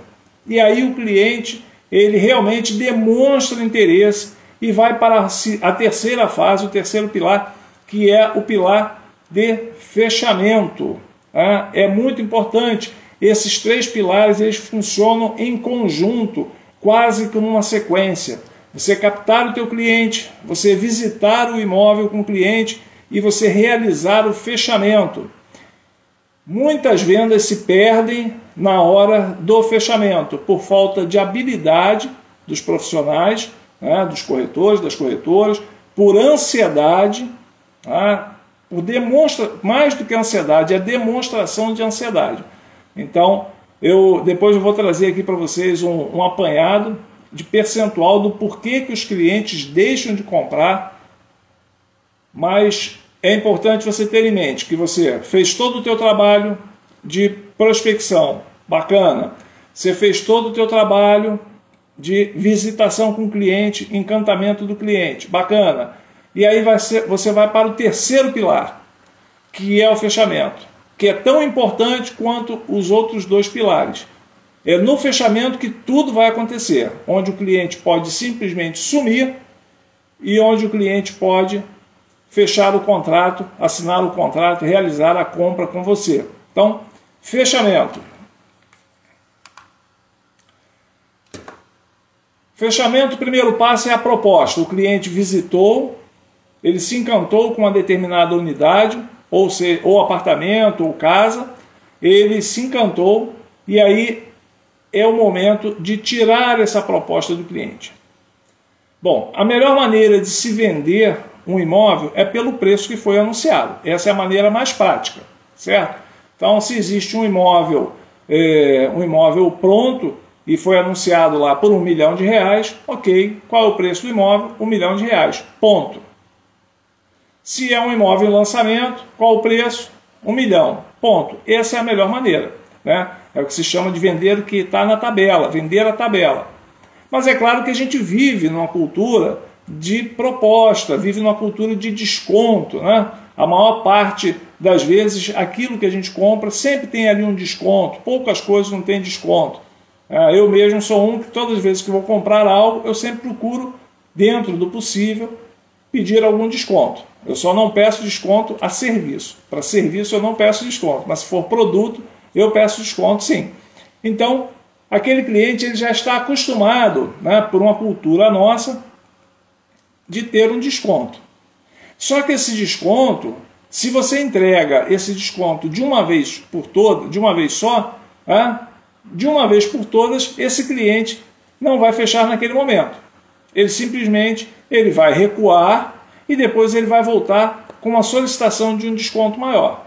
[SPEAKER 1] E aí o cliente, ele realmente demonstra interesse e vai para a terceira fase, o terceiro pilar, que é o pilar de fechamento. Tá? É muito importante. Esses três pilares eles funcionam em conjunto, quase como uma sequência. Você captar o teu cliente, você visitar o imóvel com o cliente e você realizar o fechamento. Muitas vendas se perdem na hora do fechamento por falta de habilidade dos profissionais, né, dos corretores, das corretoras, por ansiedade, tá? O demonstra, mais do que ansiedade, é demonstração de ansiedade. Então, eu depois eu vou trazer aqui para vocês um, um apanhado de percentual do porquê que os clientes deixam de comprar, mas é importante você ter em mente que você fez todo o teu trabalho de prospecção, bacana. Você fez todo o teu trabalho de visitação com o cliente, encantamento do cliente, bacana. E aí vai ser, você vai para o terceiro pilar, que é o fechamento, que é tão importante quanto os outros dois pilares. É no fechamento que tudo vai acontecer, onde o cliente pode simplesmente sumir e onde o cliente pode fechar o contrato, assinar o contrato, realizar a compra com você. Então, fechamento. Fechamento, o primeiro passo é a proposta. O cliente visitou, ele se encantou com uma determinada unidade, ou, se, ou apartamento, ou casa, ele se encantou e aí é o momento de tirar essa proposta do cliente. Bom, a melhor maneira de se vender um imóvel é pelo preço que foi anunciado. Essa é a maneira mais prática, certo? Então, se existe um imóvel, é, um imóvel pronto e foi anunciado lá por um milhão de reais, ok, qual é o preço do imóvel? Um milhão de reais, ponto. Se é um imóvel em lançamento, qual o preço? Um milhão. Ponto. Essa é a melhor maneira. Né? É o que se chama de vender o que está na tabela, vender a tabela. Mas é claro que a gente vive numa cultura de proposta, vive numa cultura de desconto. Né? A maior parte das vezes aquilo que a gente compra sempre tem ali um desconto, poucas coisas não tem desconto. Ah, eu mesmo sou um que todas as vezes que vou comprar algo, eu sempre procuro, dentro do possível, pedir algum desconto. Eu só não peço desconto a serviço. Para serviço eu não peço desconto, mas se for produto, eu peço desconto sim. Então, aquele cliente ele já está acostumado, né, por uma cultura nossa, de ter um desconto. Só que esse desconto, se você entrega esse desconto de uma vez por toda, de uma vez só, né, de uma vez por todas, esse cliente não vai fechar naquele momento. Ele simplesmente ele vai recuar e depois ele vai voltar com uma solicitação de um desconto maior.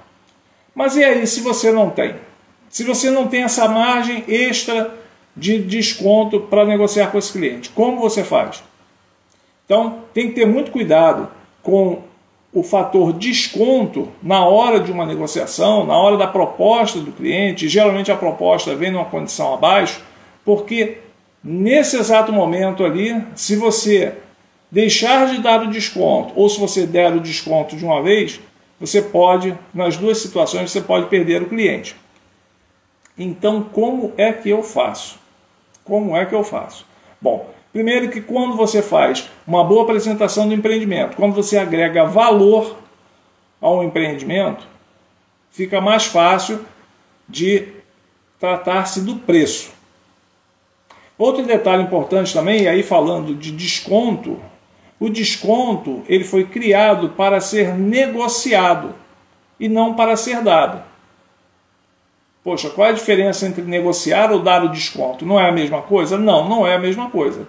[SPEAKER 1] Mas e aí se você não tem? Se você não tem essa margem extra de desconto para negociar com esse cliente, como você faz? Então, tem que ter muito cuidado com o fator desconto na hora de uma negociação, na hora da proposta do cliente, geralmente a proposta vem numa condição abaixo, porque nesse exato momento ali, se você deixar de dar o desconto ou se você der o desconto de uma vez, você pode, nas duas situações, você pode perder o cliente. Então, como é que eu faço? Como é que eu faço? Bom, primeiro que quando você faz uma boa apresentação do empreendimento, quando você agrega valor ao empreendimento, fica mais fácil de tratar-se do preço. Outro detalhe importante também, aí falando de desconto, o desconto ele foi criado para ser negociado e não para ser dado. Poxa, qual é a diferença entre negociar ou dar o desconto? Não é a mesma coisa? Não, não é a mesma coisa.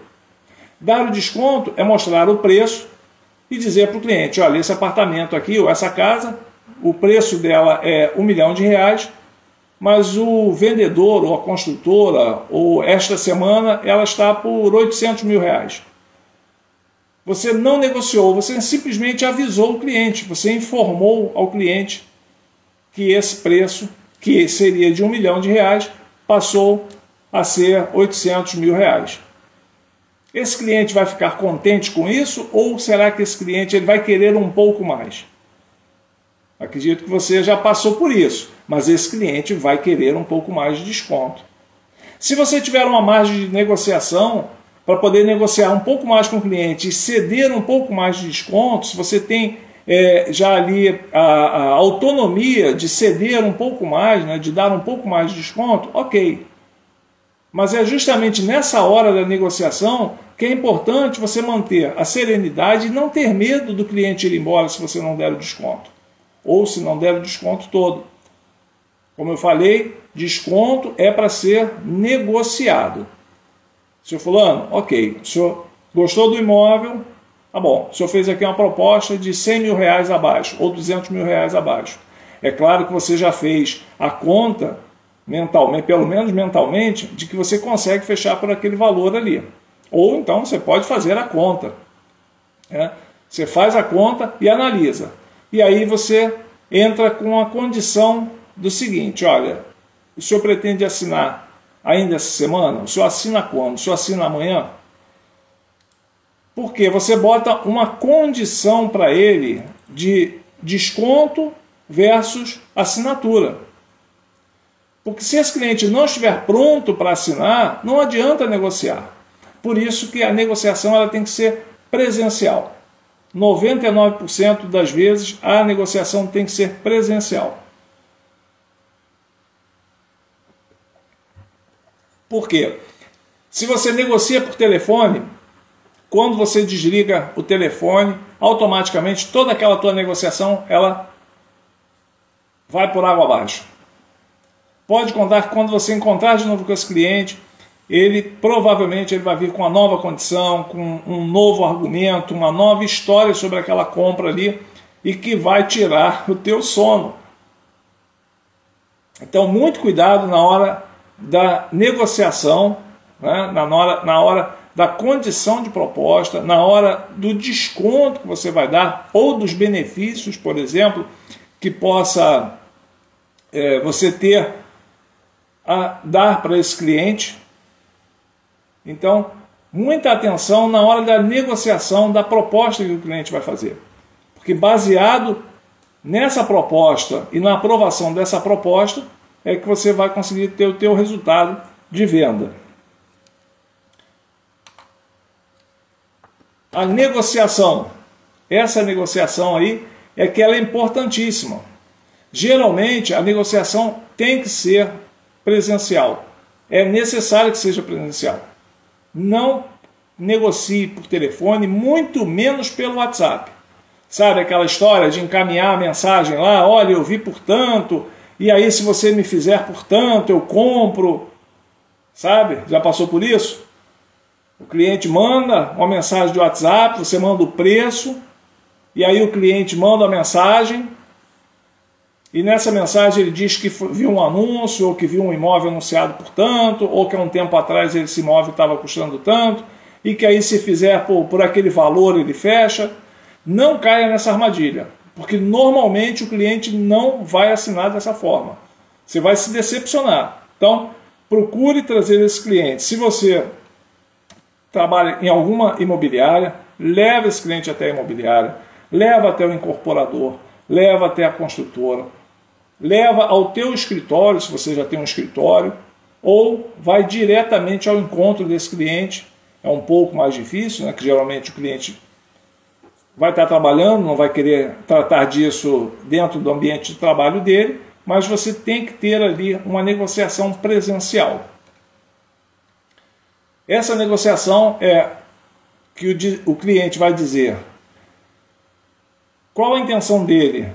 [SPEAKER 1] Dar o desconto é mostrar o preço e dizer para o cliente: olha, esse apartamento aqui ou essa casa, o preço dela é um milhão de reais, mas o vendedor ou a construtora, ou esta semana, ela está por 800 mil reais. Você não negociou, você simplesmente avisou o cliente, você informou ao cliente que esse preço que seria de um milhão de reais, passou a ser 800 mil reais. Esse cliente vai ficar contente com isso ou será que esse cliente ele vai querer um pouco mais? Acredito que você já passou por isso, mas esse cliente vai querer um pouco mais de desconto. Se você tiver uma margem de negociação para poder negociar um pouco mais com o cliente e ceder um pouco mais de desconto, se você tem é, já ali a, a, autonomia de ceder um pouco mais, né, de dar um pouco mais de desconto, ok. Mas é justamente nessa hora da negociação que é importante você manter a serenidade e não ter medo do cliente ir embora se você não der o desconto. Ou se não der o desconto todo. Como eu falei, desconto é para ser negociado. Seu fulano, ok, o senhor gostou do imóvel, Tá bom, o senhor fez aqui uma proposta de 100 mil reais abaixo ou 200 mil reais abaixo. É claro que você já fez a conta mentalmente, pelo menos mentalmente, de que você consegue fechar por aquele valor ali. Ou então você pode fazer a conta. Né? Você faz a conta e analisa. E aí você entra com a condição do seguinte: olha, o senhor pretende assinar ainda essa semana? O senhor assina quando? O senhor assina amanhã? Porque você bota uma condição para ele de desconto versus assinatura. Porque se esse cliente não estiver pronto para assinar, não adianta negociar. Por isso que a negociação ela tem que ser presencial. 99% das vezes a negociação tem que ser presencial. Por quê? Se você negocia por telefone, quando você desliga o telefone, automaticamente toda aquela tua negociação ela vai por água abaixo. Pode contar que quando você encontrar de novo com esse cliente, ele provavelmente ele vai vir com uma nova condição, com um novo argumento, uma nova história sobre aquela compra ali e que vai tirar o teu sono. Então, muito cuidado na hora da negociação, né? na, hora, na hora da condição de proposta, na hora do desconto que você vai dar, ou dos benefícios, por exemplo, que possa é, você ter a dar para esse cliente. Então, muita atenção na hora da negociação da proposta que o cliente vai fazer. Porque baseado Nessa proposta e na aprovação dessa proposta é que você vai conseguir ter o teu resultado de venda. A negociação. Essa negociação aí é que ela é importantíssima. Geralmente a negociação tem que ser presencial. É necessário que seja presencial. Não negocie por telefone, muito menos pelo WhatsApp. Sabe aquela história de encaminhar a mensagem lá, olha, eu vi por tanto, e aí se você me fizer por tanto, eu compro. Sabe? Já passou por isso? O cliente manda uma mensagem de WhatsApp, você manda o preço, e aí o cliente manda a mensagem, e nessa mensagem ele diz que viu um anúncio, ou que viu um imóvel anunciado por tanto, ou que há um tempo atrás esse imóvel estava custando tanto, e que aí se fizer por, por aquele valor ele fecha. Não caia nessa armadilha, porque normalmente o cliente não vai assinar dessa forma. Você vai se decepcionar. Então, procure trazer esse cliente. Se você trabalha em alguma imobiliária, leva esse cliente até a imobiliária, leva até o incorporador, leva até a construtora, leva ao teu escritório, se você já tem um escritório, ou vai diretamente ao encontro desse cliente. É um pouco mais difícil, né, que geralmente o cliente vai estar trabalhando, não vai querer tratar disso dentro do ambiente de trabalho dele, mas você tem que ter ali uma negociação presencial. Essa negociação é que o, o cliente vai dizer qual a intenção dele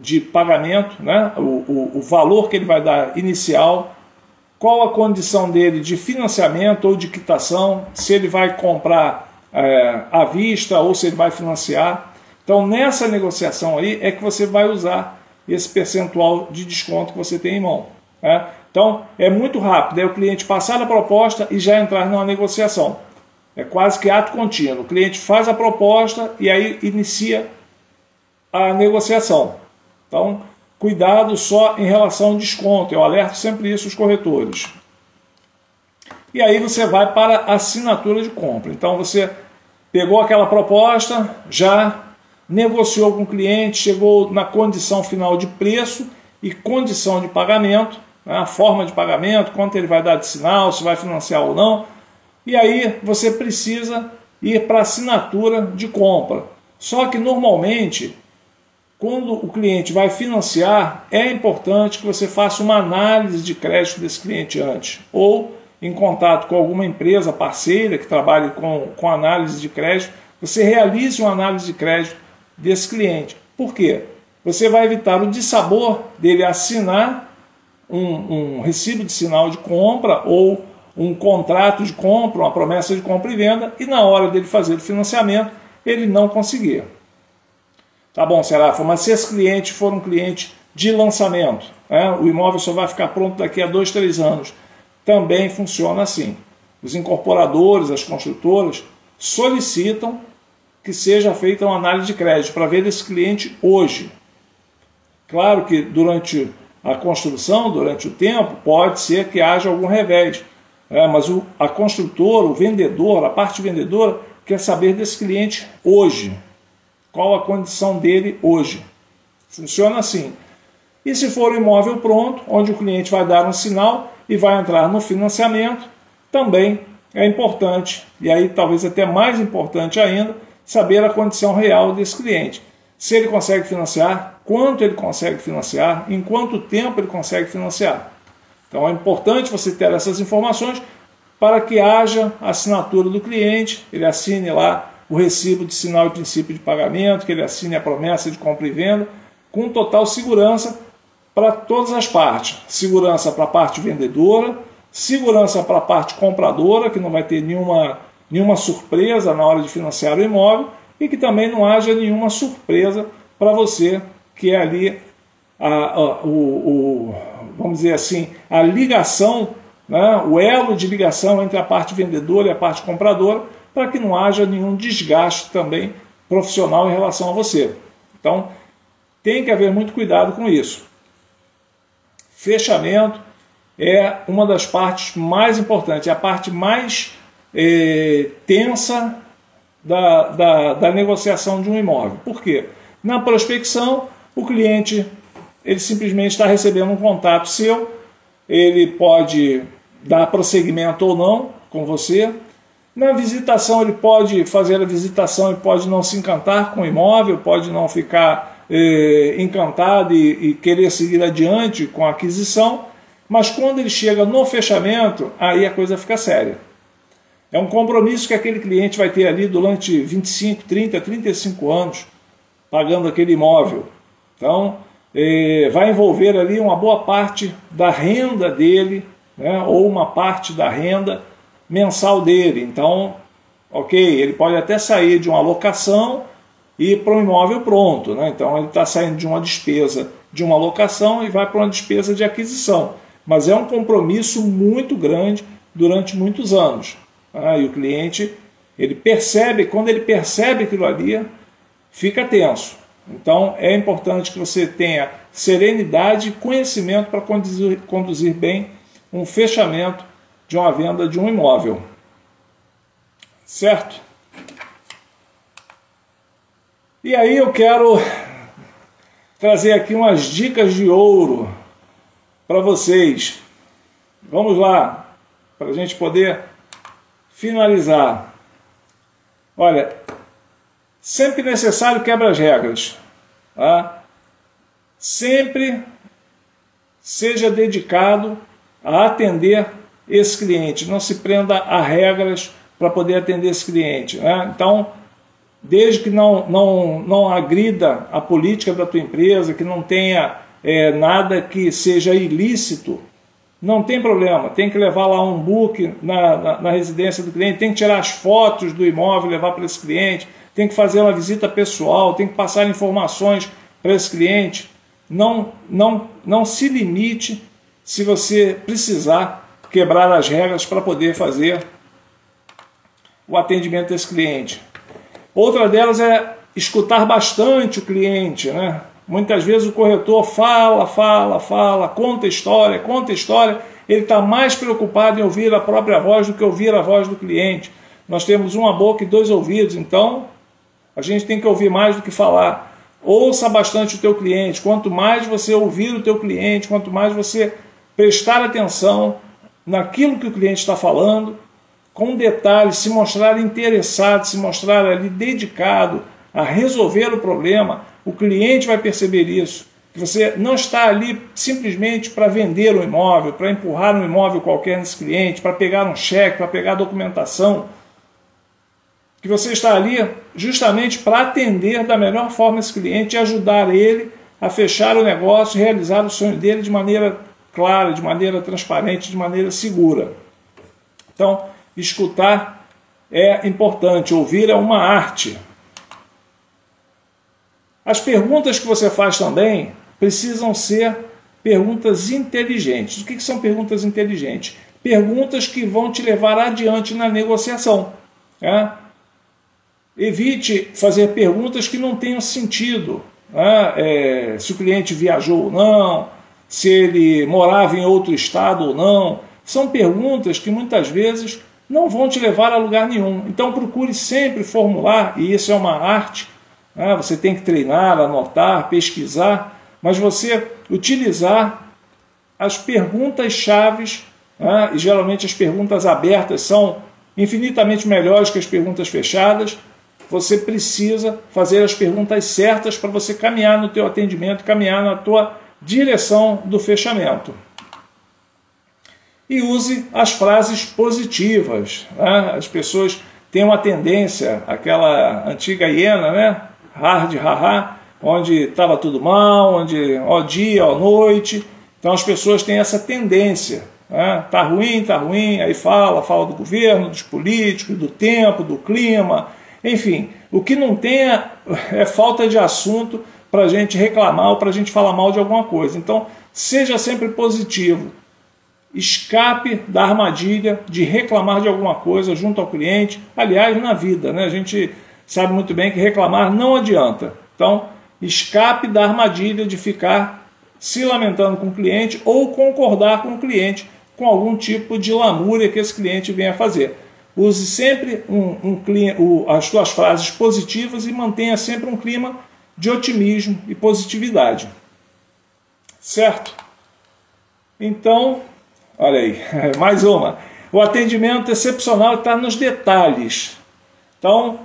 [SPEAKER 1] de pagamento, né? o, o, o valor que ele vai dar inicial, qual a condição dele de financiamento ou de quitação, se ele vai comprar é, à vista ou se ele vai financiar. Então, nessa negociação aí é que você vai usar esse percentual de desconto que você tem em mão. Né? Então, é muito rápido. É o cliente passar a proposta e já entrar numa negociação. É quase que ato contínuo. O cliente faz a proposta e aí inicia a negociação. Então, cuidado só em relação ao desconto. Eu alerto sempre isso os corretores. E aí você vai para assinatura de compra. Então, você pegou aquela proposta, já negociou com o cliente, chegou na condição final de preço e condição de pagamento, né, a forma de pagamento, quanto ele vai dar de sinal, se vai financiar ou não. E aí você precisa ir para assinatura de compra. Só que normalmente, quando o cliente vai financiar, é importante que você faça uma análise de crédito desse cliente antes, ou em contato com alguma empresa parceira que trabalhe com, com análise de crédito, você realize uma análise de crédito desse cliente. Por quê? Você vai evitar o dissabor dele assinar um, um recibo de sinal de compra ou um contrato de compra, uma promessa de compra e venda, e na hora dele fazer o financiamento, ele não conseguir. Tá bom, Serafa, mas se esse cliente for um cliente de lançamento, né, o imóvel só vai ficar pronto daqui a dois, três anos, também funciona assim. Os incorporadores, as construtoras, solicitam que seja feita uma análise de crédito para ver esse cliente hoje. Claro que durante a construção, durante o tempo, pode ser que haja algum revés, é, mas o, a construtora, o vendedor, a parte vendedora, quer saber desse cliente hoje. Qual a condição dele hoje? Funciona assim. E se for um imóvel pronto, onde o cliente vai dar um sinal e vai entrar no financiamento, também é importante, e aí talvez até mais importante ainda, saber a condição real desse cliente. Se ele consegue financiar, quanto ele consegue financiar, em quanto tempo ele consegue financiar. Então é importante você ter essas informações para que haja assinatura do cliente, ele assine lá o recibo de sinal e princípio de pagamento, que ele assine a promessa de compra e venda, com total segurança para todas as partes. Segurança para a parte vendedora, segurança para a parte compradora, que não vai ter nenhuma nenhuma surpresa na hora de financiar o imóvel e que também não haja nenhuma surpresa para você que é ali a, a, o, o, vamos dizer assim, a ligação, né, o elo de ligação entre a parte vendedora e a parte compradora, para que não haja nenhum desgaste também profissional em relação a você. Então, tem que haver muito cuidado com isso. Fechamento é uma das partes mais importantes, é a parte mais é, tensa da, da, da negociação de um imóvel. Por quê? Na prospecção, o cliente ele simplesmente está recebendo um contato seu, ele pode dar prosseguimento ou não com você. Na visitação, ele pode fazer a visitação e pode não se encantar com o imóvel, pode não ficar eh, encantado e, e querer seguir adiante com a aquisição, mas quando ele chega no fechamento, aí a coisa fica séria. É um compromisso que aquele cliente vai ter ali durante 25, 30, 35 anos, pagando aquele imóvel. Então, eh, vai envolver ali uma boa parte da renda dele, né, ou uma parte da renda mensal dele. Então, ok, ele pode até sair de uma locação e para um imóvel pronto. Né? Então, ele está saindo de uma despesa de uma locação e vai para uma despesa de aquisição. Mas é um compromisso muito grande durante muitos anos. Tá? E o cliente, ele percebe, quando ele percebe aquilo ali, fica tenso. Então, é importante que você tenha serenidade e conhecimento para conduzir, conduzir bem um fechamento de uma venda de um imóvel. Certo? E aí eu quero trazer aqui umas dicas de ouro para vocês. Vamos lá, para a gente poder finalizar. Olha, sempre necessário quebra as regras. Tá? Sempre seja dedicado a atender esse cliente, não se prenda a regras para poder atender esse cliente. Né? Então, desde que não, não, não agrida a política da tua empresa, que não tenha é, nada que seja ilícito, não tem problema, tem que levar lá um book na, na, na, residência do cliente, tem que tirar as fotos do imóvel, levar para esse cliente, tem que fazer uma visita pessoal, tem que passar informações para esse cliente. Não, não, não se limite se você precisar quebrar as regras para poder fazer o atendimento desse cliente. Outra delas é escutar bastante o cliente, né? Muitas vezes o corretor fala, fala, fala, conta história, conta história. Ele está mais preocupado em ouvir a própria voz do que ouvir a voz do cliente. Nós temos uma boca e dois ouvidos, então a gente tem que ouvir mais do que falar. Ouça bastante o teu cliente. Quanto mais você ouvir o teu cliente, quanto mais você prestar atenção, naquilo que o cliente está falando, com detalhes, se mostrar interessado, se mostrar ali dedicado a resolver o problema, o cliente vai perceber isso. Que você não está ali simplesmente para vender um imóvel, para empurrar um imóvel qualquer nesse cliente, para pegar um cheque, para pegar documentação. Que você está ali justamente para atender da melhor forma esse cliente e ajudar ele a fechar o negócio, realizar o sonho dele de maneira clara, de maneira transparente, de maneira segura. Então, escutar é importante, ouvir é uma arte. As perguntas que você faz também precisam ser perguntas inteligentes. O que são perguntas inteligentes? Perguntas que vão te levar adiante na negociação. Né? Evite fazer perguntas que não tenham sentido. Né? É, se o cliente viajou ou não, se ele morava em outro estado ou não. São perguntas que muitas vezes não vão te levar a lugar nenhum. Então procure sempre formular, e isso é uma arte, né? você tem que treinar, anotar, pesquisar, mas você utilizar as perguntas chaves, né? e geralmente as perguntas abertas são infinitamente melhores que as perguntas fechadas. Você precisa fazer as perguntas certas para você caminhar no teu atendimento, caminhar na tua direção do fechamento. E use as frases positivas. Né? As pessoas têm uma tendência, aquela antiga hiena, né? hard, haha, onde estava tudo mal, onde ó dia, ó noite. Então as pessoas têm essa tendência. Né? Tá ruim, tá ruim, aí fala, fala do governo, dos políticos, do tempo, do clima, enfim, o que não tem é, é falta de assunto para a gente reclamar ou para a gente falar mal de alguma coisa. Então, seja sempre positivo. Escape da armadilha de reclamar de alguma coisa junto ao cliente. Aliás, na vida, né? a gente sabe muito bem que reclamar não adianta. Então, escape da armadilha de ficar se lamentando com o cliente ou concordar com o cliente com algum tipo de lamúria que esse cliente venha fazer. Use sempre um, um, um, as suas frases positivas e mantenha sempre um clima de otimismo e positividade. Certo? Então, olha aí, mais uma. O atendimento excepcional está nos detalhes. Então,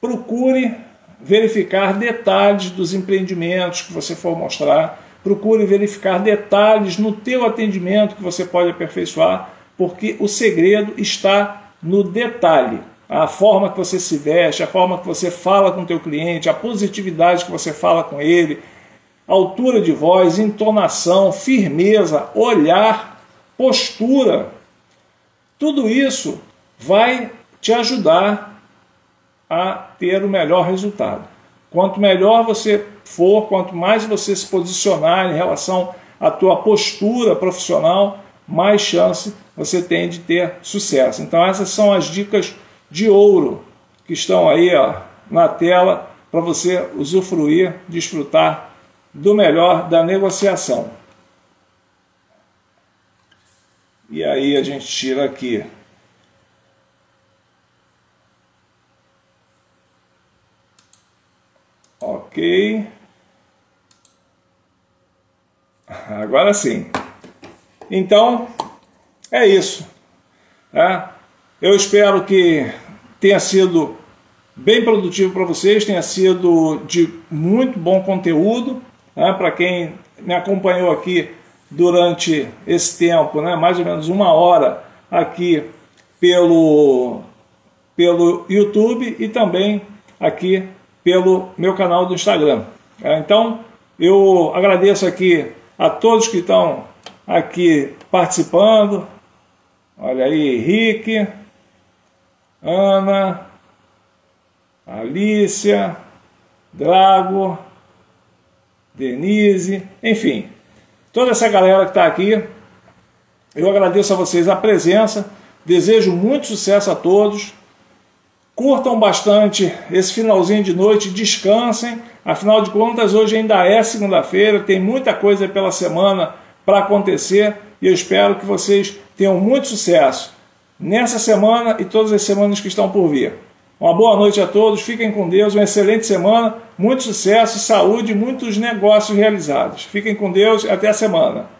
[SPEAKER 1] procure verificar detalhes dos empreendimentos que você for mostrar, procure verificar detalhes no teu atendimento que você pode aperfeiçoar, porque o segredo está no detalhe. A forma que você se veste, a forma que você fala com o teu cliente, a positividade que você fala com ele, altura de voz, entonação, firmeza, olhar, postura. Tudo isso vai te ajudar a ter o melhor resultado. Quanto melhor você for, quanto mais você se posicionar em relação à tua postura profissional, mais chance você tem de ter sucesso. Então essas são as dicas de ouro que estão aí ó, na tela para você usufruir, desfrutar do melhor da negociação. E aí a gente tira aqui Ok. Agora sim. Então, é isso. É. Eu espero que tenha sido bem produtivo para vocês, tenha sido de muito bom conteúdo. Né, para quem me acompanhou aqui durante esse tempo, né, mais ou menos uma hora aqui pelo, pelo YouTube e também aqui pelo meu canal do Instagram. É, então, eu agradeço aqui a todos que estão aqui participando. Olha aí, Henrique, Ana, Alícia, Drago, Denise, enfim, toda essa galera que está aqui. Eu agradeço a vocês a presença, desejo muito sucesso a todos. Curtam bastante esse finalzinho de noite, descansem. Afinal de contas, hoje ainda é segunda-feira, tem muita coisa pela semana para acontecer e eu espero que vocês tenham muito sucesso nessa semana e todas as semanas que estão por vir. Uma boa noite a todos, fiquem com Deus, uma excelente semana, muito sucesso, saúde, muitos negócios realizados. Fiquem com Deus, até a semana.